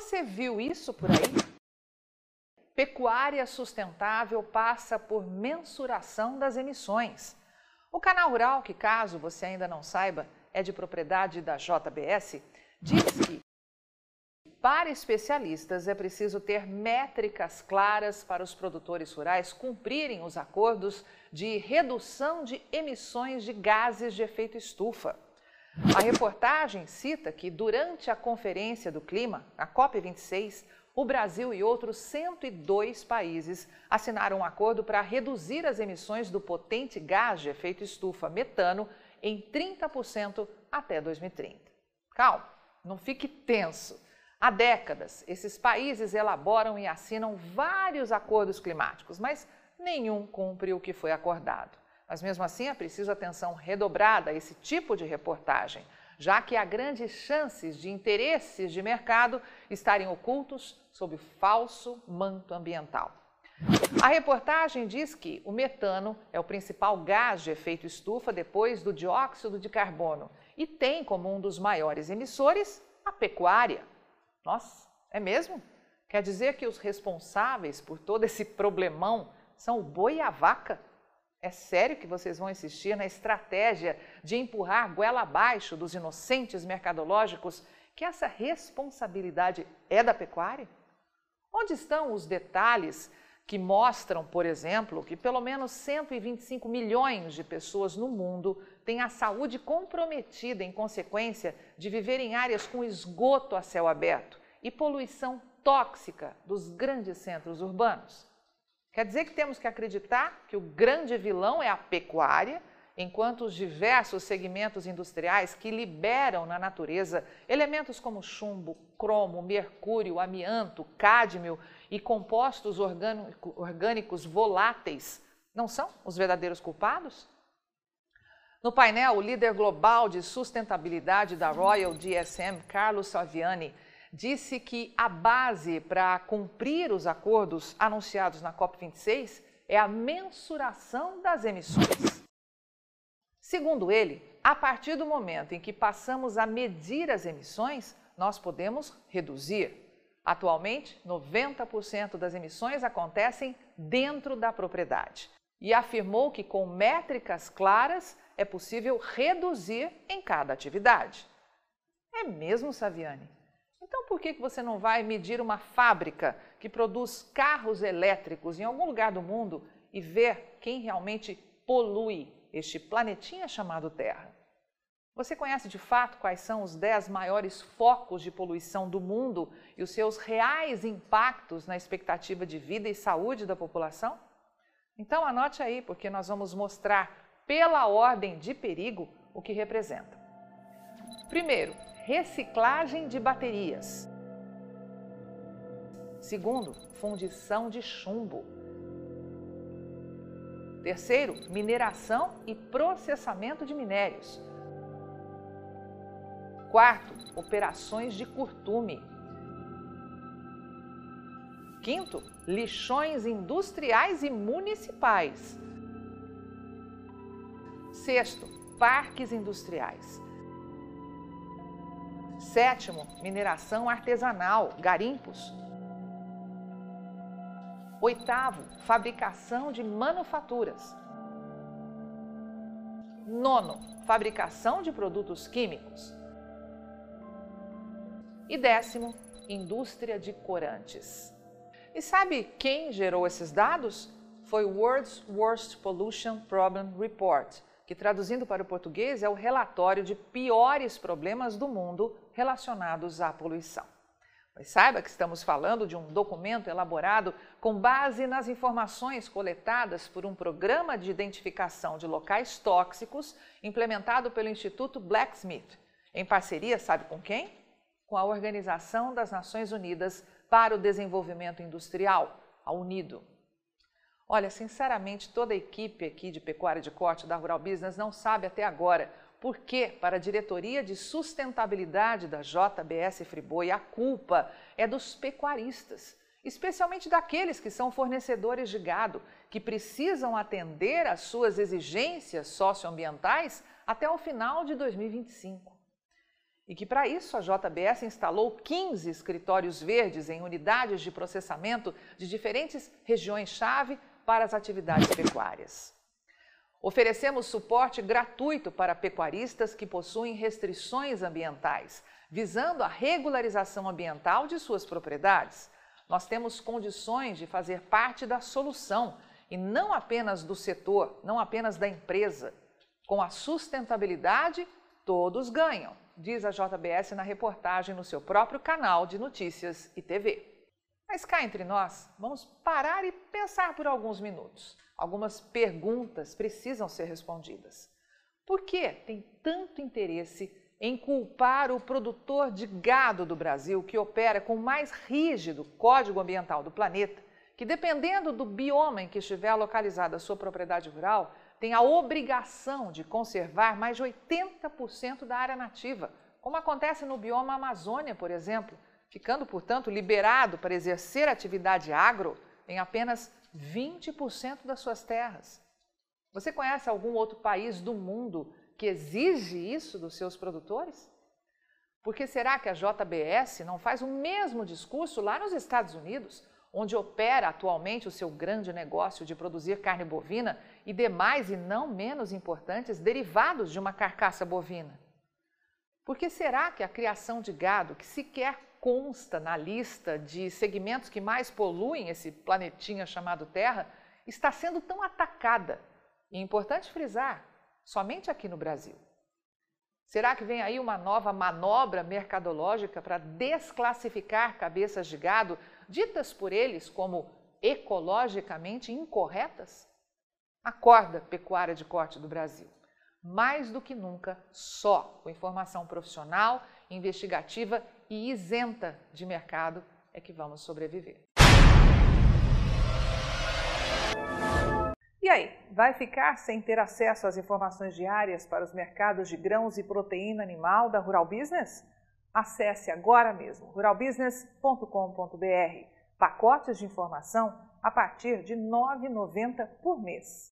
Você viu isso por aí? Pecuária sustentável passa por mensuração das emissões. O canal Rural, que caso você ainda não saiba, é de propriedade da JBS, diz que para especialistas é preciso ter métricas claras para os produtores rurais cumprirem os acordos de redução de emissões de gases de efeito estufa. A reportagem cita que durante a Conferência do Clima, a COP26, o Brasil e outros 102 países assinaram um acordo para reduzir as emissões do potente gás de efeito estufa metano em 30% até 2030. Calma, não fique tenso. Há décadas, esses países elaboram e assinam vários acordos climáticos, mas nenhum cumpre o que foi acordado. Mas mesmo assim é preciso atenção redobrada a esse tipo de reportagem, já que há grandes chances de interesses de mercado estarem ocultos sob falso manto ambiental. A reportagem diz que o metano é o principal gás de efeito estufa depois do dióxido de carbono e tem como um dos maiores emissores a pecuária. Nossa, é mesmo? Quer dizer que os responsáveis por todo esse problemão são o boi e a vaca? É sério que vocês vão insistir na estratégia de empurrar goela abaixo dos inocentes mercadológicos que essa responsabilidade é da pecuária? Onde estão os detalhes que mostram, por exemplo, que pelo menos 125 milhões de pessoas no mundo têm a saúde comprometida em consequência de viver em áreas com esgoto a céu aberto e poluição tóxica dos grandes centros urbanos? Quer dizer que temos que acreditar que o grande vilão é a pecuária, enquanto os diversos segmentos industriais que liberam na natureza elementos como chumbo, cromo, mercúrio, amianto, cádmio e compostos orgânicos voláteis não são os verdadeiros culpados? No painel, o líder global de sustentabilidade da Royal DSM, Carlos Saviani, disse que a base para cumprir os acordos anunciados na COP26 é a mensuração das emissões. Segundo ele, a partir do momento em que passamos a medir as emissões, nós podemos reduzir. Atualmente, 90% das emissões acontecem dentro da propriedade. E afirmou que com métricas claras é possível reduzir em cada atividade. É mesmo, Saviani? Então, por que você não vai medir uma fábrica que produz carros elétricos em algum lugar do mundo e ver quem realmente polui este planetinha chamado Terra? Você conhece de fato quais são os 10 maiores focos de poluição do mundo e os seus reais impactos na expectativa de vida e saúde da população? Então anote aí, porque nós vamos mostrar pela ordem de perigo o que representa. Primeiro, reciclagem de baterias. Segundo, fundição de chumbo. Terceiro, mineração e processamento de minérios. Quarto, operações de curtume. Quinto, lixões industriais e municipais. Sexto, parques industriais. Sétimo, mineração artesanal, garimpos. Oitavo, fabricação de manufaturas. Nono, fabricação de produtos químicos. E décimo, indústria de corantes. E sabe quem gerou esses dados? Foi o World's Worst Pollution Problem Report, que traduzindo para o português é o relatório de piores problemas do mundo relacionados à poluição. Mas saiba que estamos falando de um documento elaborado com base nas informações coletadas por um programa de identificação de locais tóxicos implementado pelo Instituto Blacksmith, em parceria, sabe com quem? Com a Organização das Nações Unidas para o Desenvolvimento Industrial, a UNIDO. Olha, sinceramente, toda a equipe aqui de pecuária de corte da Rural Business não sabe até agora porque, para a diretoria de sustentabilidade da JBS Friboi, a culpa é dos pecuaristas, especialmente daqueles que são fornecedores de gado, que precisam atender às suas exigências socioambientais até o final de 2025. e que, para isso, a JBS instalou 15 escritórios verdes em unidades de processamento de diferentes regiões-chave para as atividades pecuárias. Oferecemos suporte gratuito para pecuaristas que possuem restrições ambientais, visando a regularização ambiental de suas propriedades. Nós temos condições de fazer parte da solução e não apenas do setor, não apenas da empresa. Com a sustentabilidade, todos ganham diz a JBS na reportagem no seu próprio canal de notícias e TV. Mas cá entre nós, vamos parar e pensar por alguns minutos. Algumas perguntas precisam ser respondidas. Por que tem tanto interesse em culpar o produtor de gado do Brasil, que opera com o mais rígido código ambiental do planeta, que dependendo do bioma em que estiver localizada a sua propriedade rural, tem a obrigação de conservar mais de 80% da área nativa, como acontece no bioma Amazônia, por exemplo, ficando, portanto, liberado para exercer atividade agro em apenas 20% das suas terras. Você conhece algum outro país do mundo que exige isso dos seus produtores? Por que será que a JBS não faz o mesmo discurso lá nos Estados Unidos, onde opera atualmente o seu grande negócio de produzir carne bovina e demais e não menos importantes derivados de uma carcaça bovina. Por que será que a criação de gado, que sequer consta na lista de segmentos que mais poluem esse planetinha chamado Terra, está sendo tão atacada? E é importante frisar, somente aqui no Brasil. Será que vem aí uma nova manobra mercadológica para desclassificar cabeças de gado ditas por eles como ecologicamente incorretas? Acorda, pecuária de corte do Brasil. Mais do que nunca, só com informação profissional, investigativa e isenta de mercado é que vamos sobreviver. E aí, vai ficar sem ter acesso às informações diárias para os mercados de grãos e proteína animal da Rural Business? Acesse agora mesmo ruralbusiness.com.br. Pacotes de informação a partir de R$ 9,90 por mês.